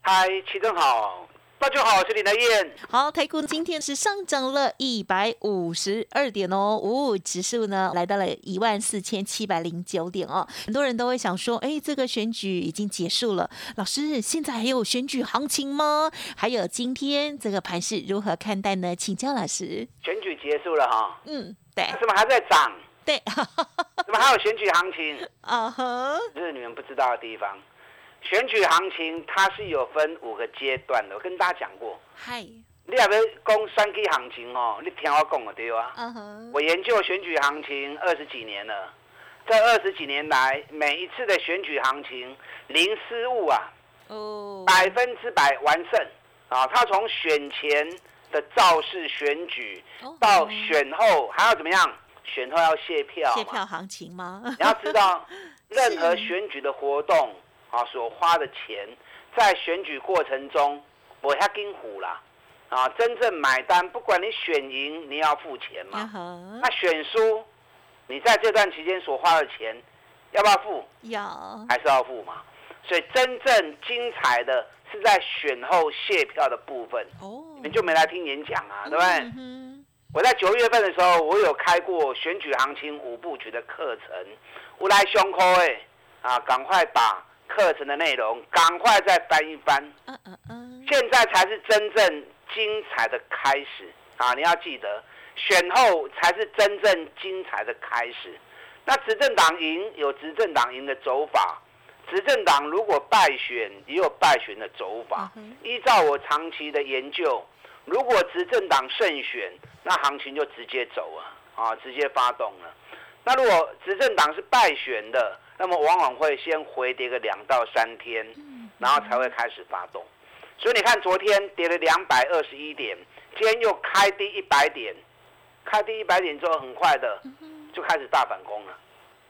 嗨，齐正好，大家好，我是林和燕。好，台股今天是上涨了一百五十二点哦，五指数呢来到了一万四千七百零九点哦。很多人都会想说，哎，这个选举已经结束了，老师现在还有选举行情吗？还有今天这个盘势如何看待呢？请教老师。选举结束了哈，嗯，对，怎么还在涨？对，怎么还有选举行情？啊哈，这是你们不知道的地方。选举行情它是有分五个阶段的，我跟大家讲过。嗨，你要不要讲三 K 行情哦？你听我讲的对啊。嗯哼，我研究选举行情二十几年了，这二十几年来，每一次的选举行情零失误啊，哦，百分之百完胜啊！他从选前的造势选举哦到选后还要怎么样？选后要卸票嘛。卸票行情吗？你要知道，任何选举的活动啊，所花的钱，在选举过程中，我要跟虎啦啊，真正买单，不管你选赢，你要付钱啊嘛。哈，那选输，你在这段期间所花的钱，要不要付？有，还是要付嘛。所以真正精彩的是在选后卸票的部分，哦，你们就没来听演讲啊，对不对？我在九月份的时候，我有开过选举行情五部曲的课程，无来胸口哎啊，赶快把课程的内容赶快再翻一翻，嗯嗯嗯，现在才是真正精彩的开始啊！你要记得，选后才是真正精彩的开始。那执政党赢有执政党赢的走法，执政党如果败选也有败选的走法。嗯依照我长期的研究，如果执政党胜选，那行情就直接走了啊，直接发动了。那如果执政党是败选的，那么往往会先回跌个两到三天，然后才会开始发动。所以你看，昨天跌了两百二十一点，今天又开低一百点，开低一百点之后，很快的就开始大反攻了。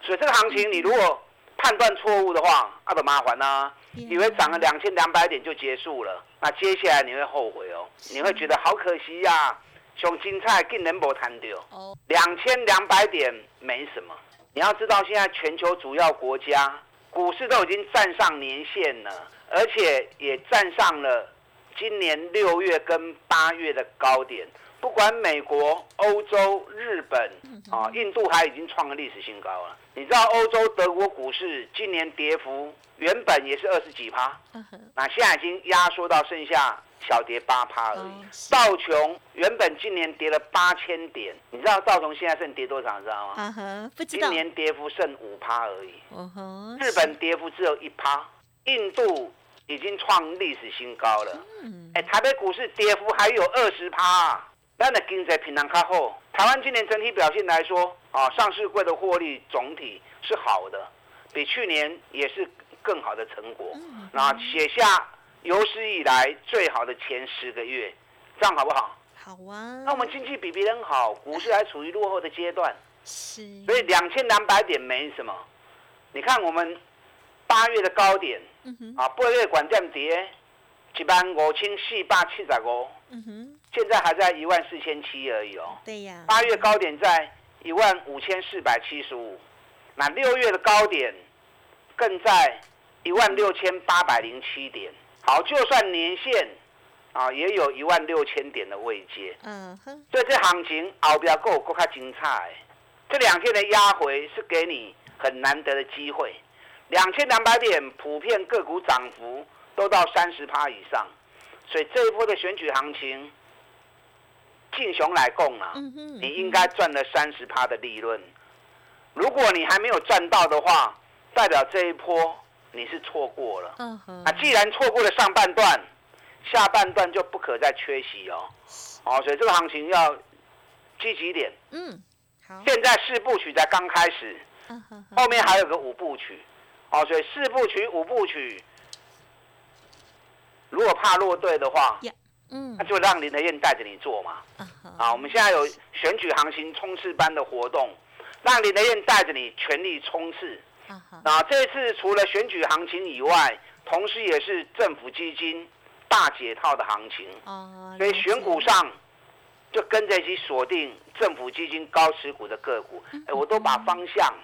所以这个行情，你如果判断错误的话，那就麻烦啦、以为涨了两千两百点就结束了，那接下来你会后悔哦，你会觉得好可惜呀、熊精菜竟然没谈掉。哦，两千两百点没什么。你要知道，现在全球主要国家股市都已经站上年线了，而且也站上了今年六月跟八月的高点。不管美国、欧洲、日本啊，印度还已经创了历史新高了。你知道欧洲德国股市今年跌幅原本也是二十几趴，那现在已经压缩到剩下小跌八趴而已道琼原本今年跌了八千点，你知道道琼现在剩跌多少？你知道吗？啊哈，不知道，今年跌幅剩五趴而已。哦吼，日本跌幅只有一趴，印度已经创历史新高了。嗯，哎，台北股市跌幅还有二十趴，那的经济平常较好。台湾今年整体表现来说，啊，上市柜的获利总体是好的，比去年也是更好的成果。嗯那写下有史以来最好的前十个月，这样好不好？好啊，那我们经济比别人好，股市还处于落后的阶段，是，所以两千两百点没什么。你看我们八月的高点嗯哼，啊，八月管降跌一万五千四百七十五，嗯哼，现在还在一万四千七而已哦。对呀，八月高点在一万五千四百七十五，那六月的高点更在一万六千八百零七点。好，就算年线啊，也有一万六千点的位阶。嗯哼，所以这行情后边够够较精彩。这两天的压回是给你很难得的机会，两千两百点普遍个股涨幅都到三十趴以上，所以这一波的选举行情，进雄来供啊，你应该赚了三十趴的利润。如果你还没有赚到的话，代表这一波你是错过了。嗯哼，啊，既然错过了上半段，下半段就不可再缺席哦。哦，所以这个行情要积极一点。嗯，好，现在四部曲才刚开始，嗯哼哼，后面还有个五部曲。哦，所以四部曲、五部曲，如果怕落队的话，嗯，那就让林德燕带着你做嘛。啊，我们现在有选举行情冲刺班的活动，让林德燕带着你全力冲刺。啊，这次除了选举行情以外，同时也是政府基金大解套的行情。哦，所以选股上就跟着一起锁定政府基金高持股的个股。哎，我都把方向，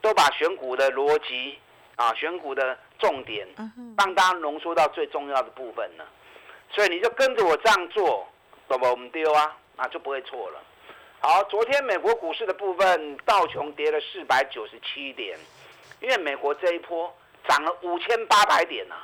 都把选股的逻辑啊，选股的重点，帮大家浓缩到最重要的部分了。所以你就跟着我这样做，懂不？我们丢啊，啊就不会错了。好，昨天美国股市的部分，道琼跌了四百九十七点。因为美国这一波涨了五千八百点呐，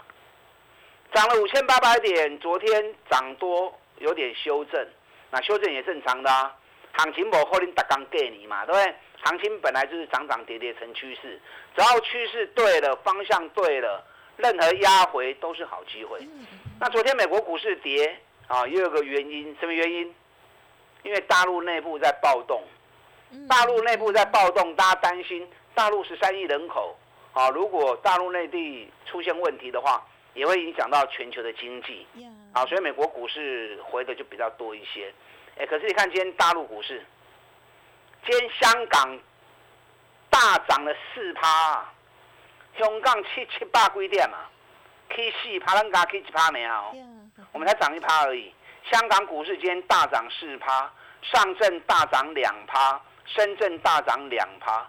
涨了五千八百点，昨天涨多有点修正，那修正也正常的啊。行情不可能打刚给你嘛，对不对？行情本来就是涨涨跌跌成趋势，只要趋势对了，方向对了，任何压回都是好机会。那昨天美国股市跌啊，也有个原因，什么原因？因为大陆内部在暴动，大陆内部在暴动，大家担心。大陆十三亿人口，啊，如果大陆内地出现问题的话，也会影响到全球的经济，啊，所以美国股市回的就比较多一些。哎，可是你看今天大陆股市，今天香港大涨了四趴，香港七七八几点嘛，去四趴，咱家去一趴没有？我们才涨一趴而已。香港股市今天大涨四趴，上证大涨两趴，深圳大涨两趴。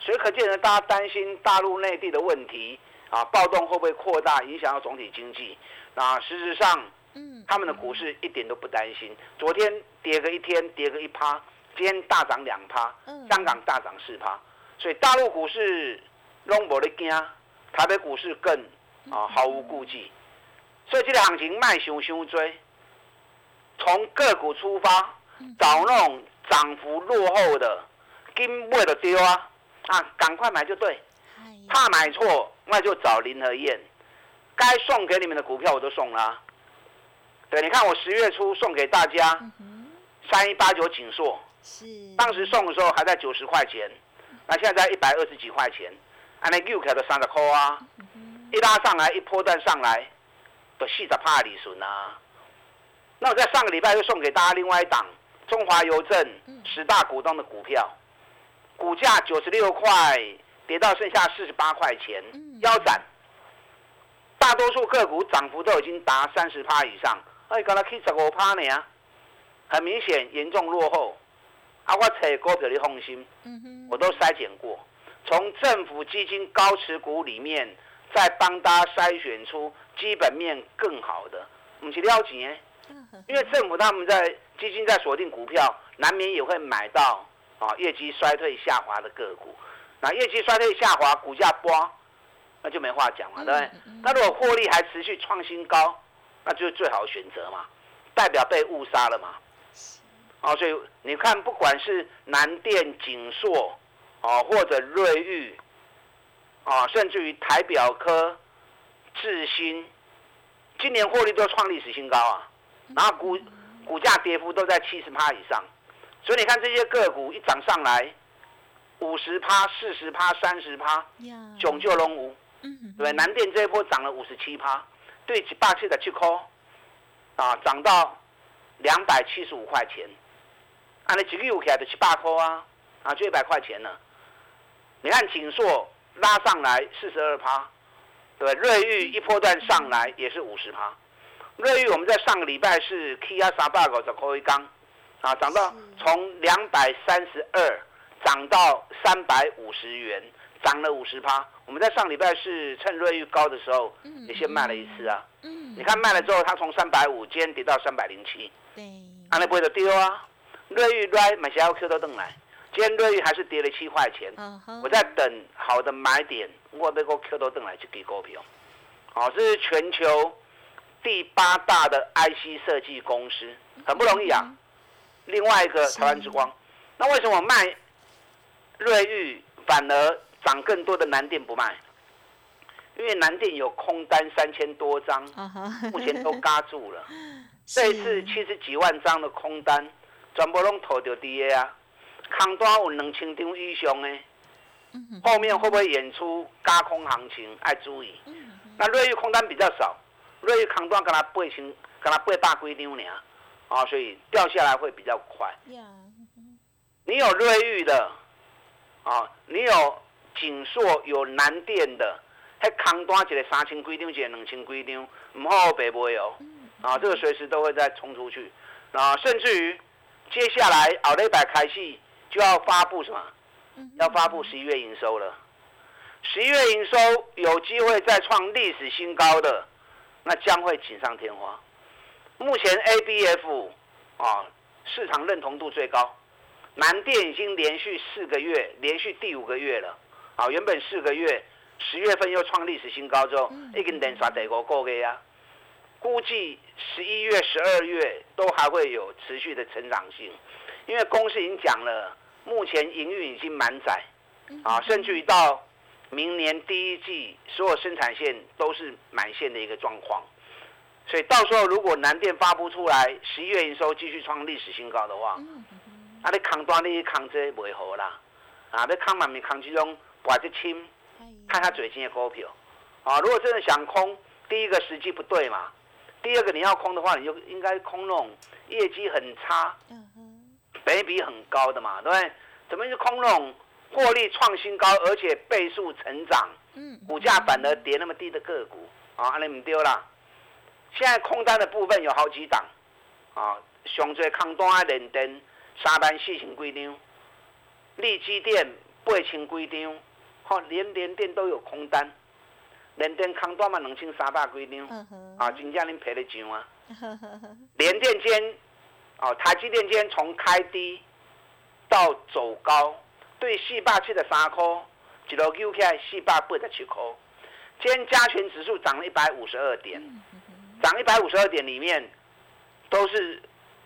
所以可见呢，大家担心大陆内地的问题啊，暴动会不会扩大，影响到总体经济？那事实上，嗯，他们的股市一点都不担心。昨天跌个一天，跌个一趴，今天大涨两趴，香港大涨四趴，所以大陆股市拢无咧惊，台北股市更啊毫无顾忌。所以这个行情卖熊熊追，从个股出发，找那种涨幅落后的，跟买就丢啊。啊，赶快买就对，怕买错那就找林和燕，该送给你们的股票我都送了。对，你看我十月初送给大家三一八九锦硕，是。当时送的时候还在九十块钱，那现在在一百二十几块钱，安尼 U 开到三十块啊，一拉上来一波段上来，都四十帕利顺啊。那我在上个礼拜又送给大家另外一档中华邮政十大股东的股票。股价九十六块跌到剩下四十八块钱，腰斩。大多数个股涨幅都已经达三十趴以上，哎，刚才去十五趴呢？啊，很明显严重落后。啊，我找股票的放心，我都筛选过，从政府基金高持股里面再帮大家筛选出基本面更好的，唔是了钱因为政府他们在基金在锁定股票，难免也会买到。啊，业绩衰退下滑的个股，那业绩衰退下滑，股价波，那就没话讲了，对不对？那如果获利还持续创新高，那就是最好的选择嘛，代表被误杀了嘛。啊，所以你看，不管是南电、景硕，啊，或者瑞昱，啊，甚至于台表科、智新，今年获利都创历史新高啊，然后股股价跌幅都在七十趴以上。所以你看这些个股一涨上来，五十趴、四十趴、三十趴，囧就龙无，对南电这一波涨了五十七趴，对几霸气的去抠，啊，涨到两百七十五块钱，按那几个月起来的七八块啊，啊，就一百块钱了。你看锦硕拉上来四十二趴，对瑞昱一波段上来也是五十趴，瑞昱我们在上个礼拜是 K 压三百个就可以刚。啊，涨到从两百三十二涨到三百五十元，涨了五十趴。我们在上礼拜是趁瑞玉高的时候，也先卖了一次啊。嗯，你看卖了之后，它从三百五今天跌到三百零七。对，安利不会的丢啊。瑞玉来买小 Q 都登来，今天瑞玉还是跌了七块钱。我在等好的买点，我被个 Q 都登来就给股票。好，这是全球第八大的 IC 设计公司，很不容易啊。另外一个台湾之光，那为什么卖瑞玉反而涨更多的南电不卖？因为南电有空单三千多张，目前都嘎住了。这一次七十几万张的空单，全部拢投掉跌啊！空单有两千张以上呢，后面会不会演出加空行情？爱注意。那瑞玉空单比较少，瑞玉空单跟他八千，跟他八百几张呢，啊，所以掉下来会比较快。你有瑞玉的，啊，你有锦硕、有南电的，还扛端一个三千几张，一个两千几张，唔好白买哦。啊，这个随时都会再冲出去，啊，甚至于接下来奥利百开戏就要发布什么？要发布十一月营收了。十一月营收有机会再创历史新高，的那将会锦上添花。目前 ABF 啊市场认同度最高，南电已经连续四个月，连续第五个月了。啊，原本四个月，十月份又创历史新高之后，已经连刷第五个月啊。估计十一月、十二月都还会有持续的成长性，因为公司已经讲了，目前营运已经满载，啊，甚至于到。明年第一季所有生产线都是满线的一个状况，所以到时候如果南电发布出来十一月营收继续创历史新高的话，啊，你扛端你扛这袂好啦，啊，你扛满面扛其中把这轻，看他最近的股票，啊，如果真的想空，第一个时机不对嘛，第二个你要空的话，你就应该空那种业绩很差，倍比很高的嘛，对不对？怎么就空那种？获利创新高，而且倍数成长，嗯，股价反而跌那么低的个股，啊，安尼唔丢啦。现在空单的部分有好几档，啊，上最空单啊，连电三万四千几张，利基电八千几张，哈，连连电都有空单，连电空单嘛两千三百几张，啊，真正恁赔得上啊。连电间，哦，台积电间从开低到走高。对四百七十三块，一路丢起来四百八十七块。今天加权指数涨了一百五十二点，涨一百五十二点里面都是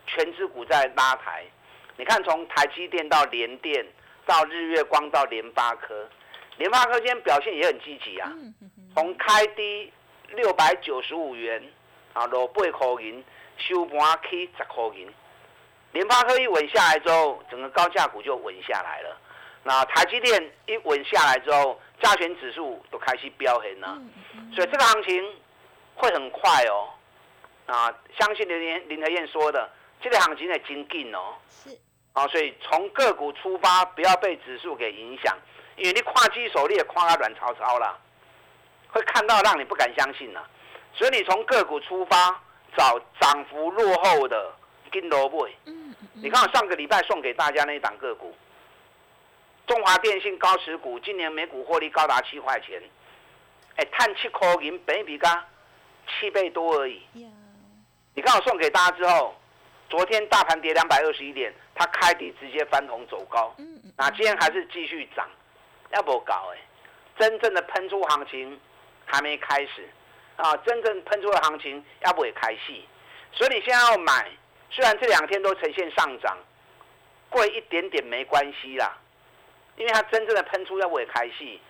全指股在拉抬。你看，从台积电到联电，到日月光到联发科，联发科今天表现也很积极啊。从开低六百九十五元啊，落八块银，收盘起十块银。联发科一稳下来之后，整个高价股就稳下来了。那台积电一稳下来之后，加权指数都开始飙很了，所以这个行情会很快哦。啊，相信林林和燕说的，这个行情在精进哦。是。啊，所以从个股出发，不要被指数给影响，因为你跨机手你也跨到软超超了，会看到让你不敢相信了。所以你从个股出发，找涨幅落后的金萝卜。嗯嗯。你看我上个礼拜送给大家那一档个股。中华电信高持股今年每股获利高达七块钱，哎，碳七块银，本比刚七倍多而已。你刚好送给大家之后，昨天大盘跌两百二十一点，它开底直接翻红走高。嗯那今天还是继续涨，要不搞哎？真正的喷出行情还没开始啊！真正喷出的行情要不也开戏？所以你现在要买，虽然这两天都呈现上涨，贵一点点没关系啦。因为它真正的喷出要不也开戏，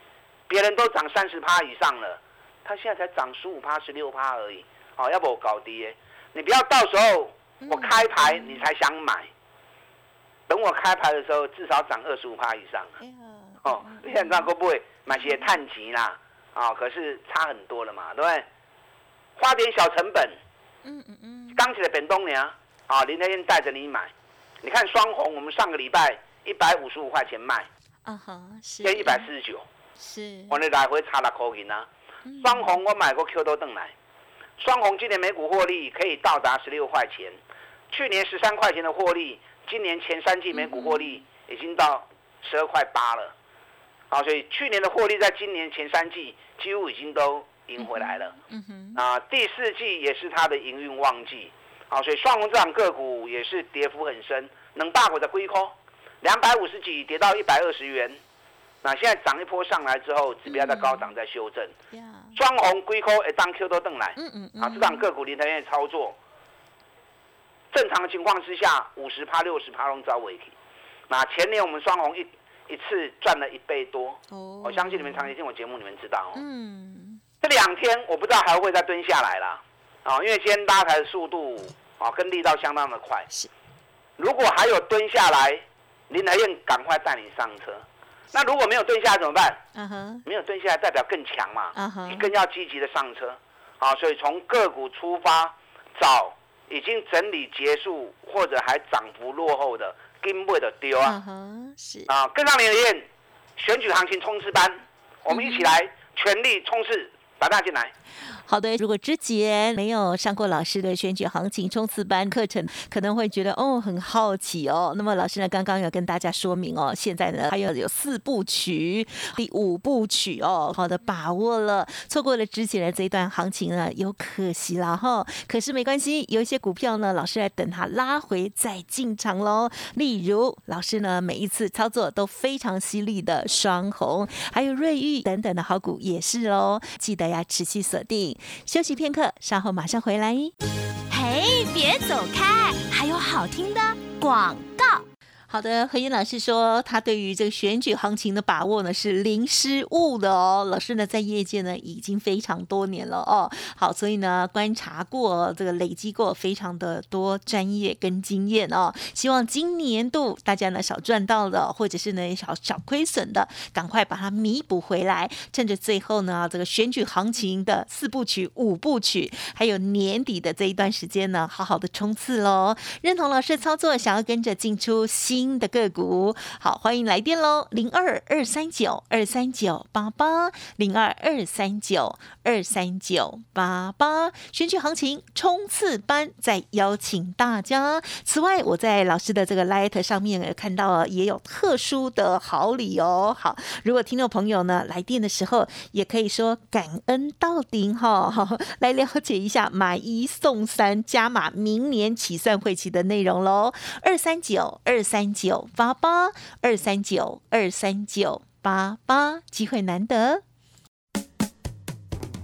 别人都涨三十趴以上了，它现在才涨十五趴、十六趴而已。哦，要不我搞跌，你不要到时候我开牌你才想买，等我开牌的时候至少涨二十五趴以上。哦，你看那会不会买些碳极啦？啊，可是差很多了嘛，对不对？花点小成本，嗯嗯嗯，刚起来本东娘，啊，林天燕带着你买，你看双红，我们上个礼拜一百五十五块钱卖。啊哈，是，一百四十九，是，我那来回差了口银啊。双红我买过 Q 多邓来，双红今年每股获利可以到达十六块钱，去年十三块钱的获利，今年前三季每股获利已经到十二块八了，啊，所以去年的获利在今年前三季几乎已经都赢回来了。嗯哼，啊，第四季也是它的营运旺季，啊，所以双红这档个股也是跌幅很深，能大股的归空。两百五十几跌到一百二十元，那现在涨一波上来之后，指标在高涨在修正。双红龟壳一当 Q 都登来，嗯嗯嗯，啊，这档个股林台院操作，正常的情况之下，五十趴六十趴拢找尾体。那前年我们双红一一次赚了一倍多，哦，我相信你们长期听我节目，你们知道哦。嗯，这两天我不知道还会再蹲下来啦，啊，因为今天拉抬的速度啊跟力道相当的快。是，如果还有蹲下来。林台燕赶快带你上车，那如果没有蹲下来怎么办？嗯哼，没有蹲下来代表更强嘛，嗯哼，你更要积极的上车。啊，所以从个股出发，找已经整理结束或者还涨幅落后的，根本的丢啊。是啊，跟上你的愿，选举行情冲刺班，我们一起来全力冲刺，打大进来。好的，如果之前没有上过老师的选举行情冲刺班课程，可能会觉得哦很好奇哦。那么老师呢，刚刚有跟大家说明哦，现在呢还有有四部曲，第五部曲哦，好的把握了，错过了之前的这一段行情呢，有可惜了哈。可是没关系，有一些股票呢，老师来等它拉回再进场喽。例如老师呢，每一次操作都非常犀利的双红，还有瑞玉等等的好股也是哦，记得要持续锁定。休息片刻，稍后马上回来。嘿，别走开，还有好听的广。好的，何燕老师说，他对于这个选举行情的把握呢是零失误的哦。老师呢在业界呢已经非常多年了哦，好，所以呢观察过这个累积过非常的多专业跟经验哦。希望今年度大家呢少赚到的，或者是呢少少亏损的，赶快把它弥补回来。趁着最后呢这个选举行情的四部曲、五部曲，还有年底的这一段时间呢，好好的冲刺喽。认同老师操作，想要跟着进出新。新的个股，好，欢迎来电喽，零二二三九二三九八八，零二二三九二三九八八，选举行情冲刺班再邀请大家。此外，我在老师的这个 Light 上面也看到也有特殊的好礼哦。好，如果听众朋友呢来电的时候，也可以说感恩到顶哈，来了解一下买一送三加码明年起算会期的内容喽，二三九二三。九八八二三九二三九八八，机会难得。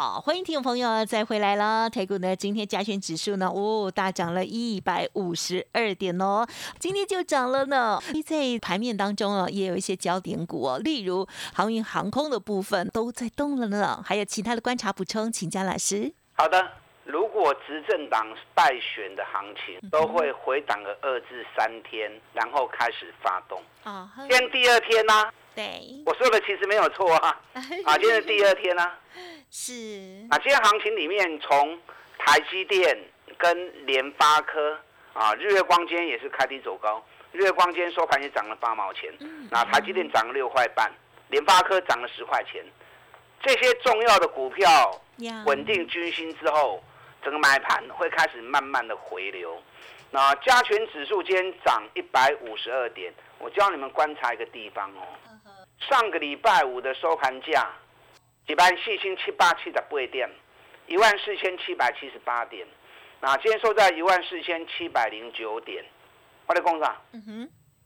好，欢迎听众朋友再回来了。台股呢，今天加权指数呢，哦，大涨了一百五十二点哦，今天就涨了呢。在盘面当中哦，也有一些焦点股哦，例如航运航空的部分都在动了呢。还有其他的观察补充，请江老师。好的，如果执政党败选的行情都会回档个二至三天，然后开始发动。啊，今天第二天呢？对，我说的其实没有错啊。啊，今天是第二天呢？是啊，今天行情里面，从台积电跟联发科啊，日月光今天也是开低走高，日月光今天收盘也涨了八毛钱，那台积电涨了六块半，联发科涨了十块钱，这些重要的股票稳定军心之后，整个买盘会开始慢慢的回流。那加权指数今天涨一百五十二点，我教你们观察一个地方哦，上个礼拜五的收盘价。一般四千七八七十八点，一万四千七百七十八点，那今天收在一万四千七百零九点，我的工厂，嗯哼，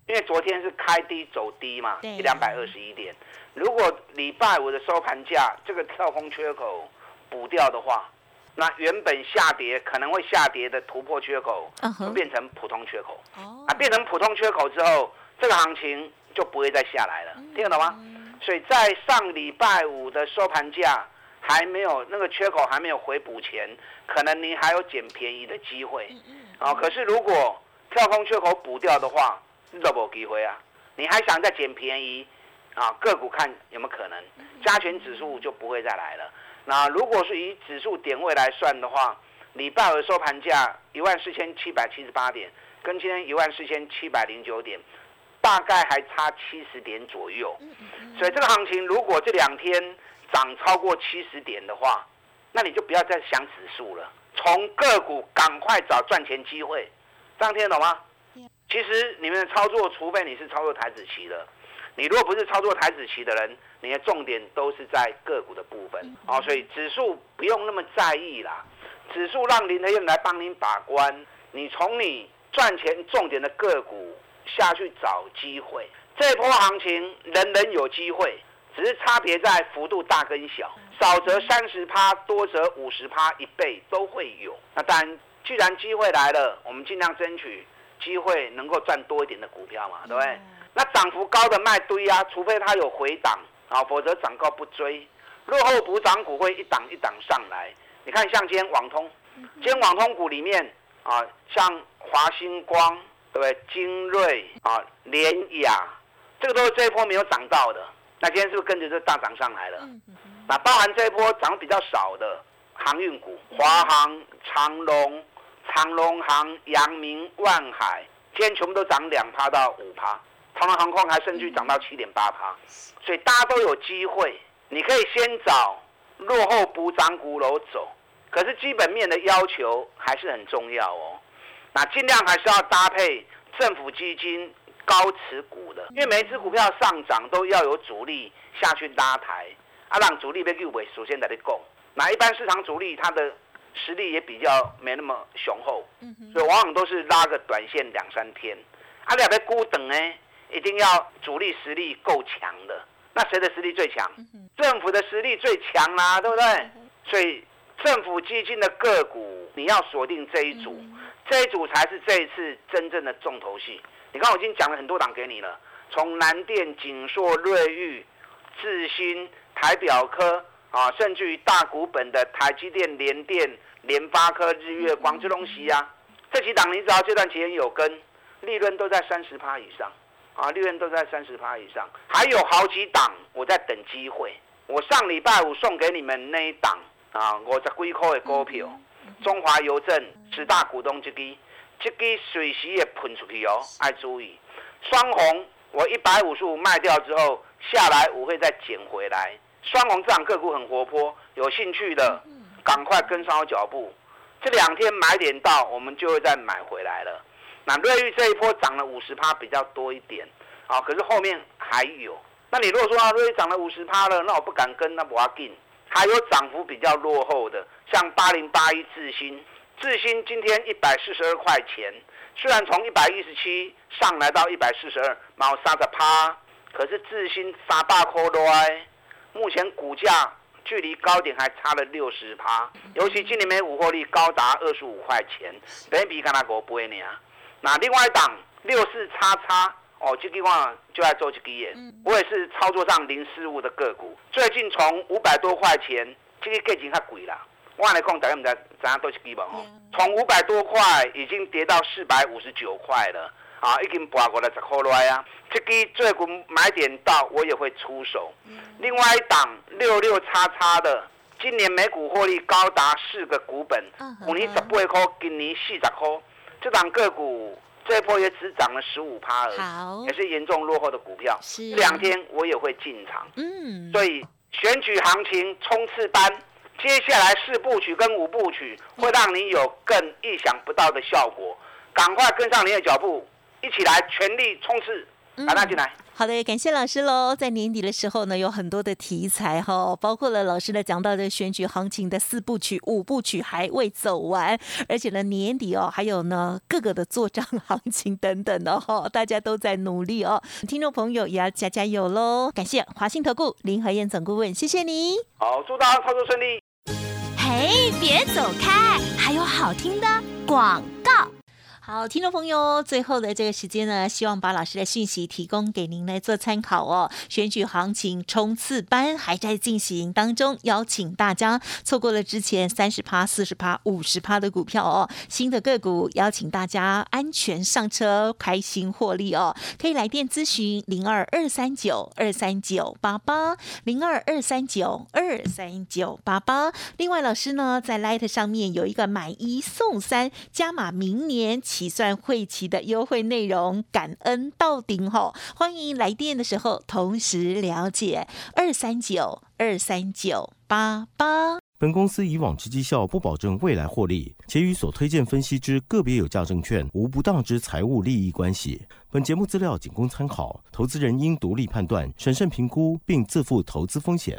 因为昨天是开低走低嘛，一两百二十一点，如果礼拜五的收盘价这个跳空缺口补掉的话，那原本下跌可能会下跌的突破缺口，就变成普通缺口，哦，啊，变成普通缺口之后，这个行情就不会再下来了，听得懂吗？所以在上礼拜五的收盘价还没有那个缺口还没有回补前，可能你还有捡便宜的机会。啊，可是如果跳空缺口补掉的话，你都没机会啊。你还想再捡便宜啊？个股看有没有可能？加权指数就不会再来了。那如果是以指数点位来算的话，礼拜五收盘价一万四千七百七十八点，跟今天一万四千七百零九点。大概还差七十点左右，所以这个行情如果这两天涨超过七十点的话，那你就不要再想指数了，从个股赶快找赚钱机会，这样听得懂吗？其实你们的操作，除非你是操作台子期的，你如果不是操作台子期的人，你的重点都是在个股的部分。啊，所以指数不用那么在意啦，指数让林德燕来帮您把关，你从你赚钱重点的个股。下去找机会，这波行情人人有机会，只是差别在幅度大跟小。少则三十趴，多则五十趴，一倍都会有。那当然，既然机会来了，我们尽量争取机会能够赚多一点的股票嘛，对不对？那涨幅高的卖堆啊，除非它有回档啊，否则涨高不追。落后补涨股会一档一档上来。你看，像今天网通，今天网通股里面啊，像华星光，对不对？精锐啊，联雅，这个都是这一波没有涨到的。那今天是不是跟着这大涨上来了？那包含这一波涨比较少的航运股，华航、长龙、长龙航、阳明、万海，今天全部都涨两趴到五趴。长龙航空还甚至涨到七点八趴，所以大家都有机会。你可以先找落后补涨股楼走，可是基本面的要求还是很重要哦。那尽量还是要搭配政府基金高持股的，因为每一只股票上涨都要有主力下去拉抬，啊，让主力被入围，首先在这供。那一般市场主力它的实力也比较没那么雄厚，所以往往都是拉个短线两三天。啊，两边孤等呢，一定要主力实力够强的。那谁的实力最强？政府的实力最强啦，对不对？所以政府基金的个股，你要锁定这一组，这一组才是这一次真正的重头戏。你看，我已经讲了很多档给你了，从南电、锦硕、瑞昱、智新、台表科啊，甚至于大股本的台积电、联电、联发科、日月光、这东西啊，这几档你只要这段期间有跟，利润都在三十趴以上。啊，利润都在三十趴以上，还有好几档我在等机会。我上礼拜五送给你们那一档啊，五十几块的股票，中华邮政十大股东之一，这个随时也喷出去哦，爱注意。双红我一百五十五卖掉之后下来，我会再捡回来。双红这档个股很活泼，有兴趣的赶快跟上我脚步。这两天买点到，我们就会再买回来了。那瑞玉这一波涨了五十趴比较多一点，啊，可是后面还有。那你如果说啊，瑞玉涨了五十趴了，那我不敢跟，那不要进。还有涨幅比较落后的，像八零八一智新，智新今天一百四十二块钱，虽然从一百一十七上来到一百四十二，毛三十趴，可是智新三大块多哎，目前股价距离高点还差了六十趴，尤其今年每股获利高达二十五块钱，等比看那个不会呢。那另外一档六四叉叉哦，这句话就在做这个耶。我也是操作上零失误的个股。最近从五百多块钱，这个价钱较贵啦。我来讲，大家唔知怎样都是基本哦。从五百多块已经跌到四百五十九块了，啊，已经爬过了十块来啊。这个最近买点到，我也会出手。另外一档六六叉叉的，今年每股获利高达四个股本，五年十八块，今年四十块。这档个股这一波也只涨了十五趴而已，也是严重落后的股票。这两天我也会进场。嗯，所以选举行情冲刺班，接下来四部曲跟五部曲会让你有更意想不到的效果。赶快跟上你的脚步，一起来全力冲刺！把它进来。好的，感谢老师喽。在年底的时候呢，有很多的题材哈，包括了老师呢讲到的选举行情的四部曲、五部曲还未走完，而且呢年底哦，还有呢各个的做账行情等等的哈，大家都在努力哦。听众朋友也要加加油喽！感谢华信投顾林和燕总顾问，谢谢你。好，祝大家操作顺利。嘿，别走开，还有好听的广告。好，听众朋友，最后的这个时间呢，希望把老师的讯息提供给您来做参考哦。选举行情冲刺班还在进行当中，邀请大家错过了之前三十趴、四十趴、五十趴的股票哦，新的个股邀请大家安全上车，开心获利哦。可以来电咨询零二二三九二三九八八零二二三九二三九八八。另外，老师呢在 Light 上面有一个买一送三加码，明年。起算会期的优惠内容，感恩到顶吼！欢迎来电的时候同时了解二三九二三九八八。本公司以往之绩效不保证未来获利，且与所推荐分析之个别有价证券无不当之财务利益关系。本节目资料仅供参考，投资人应独立判断、审慎评估，并自负投资风险。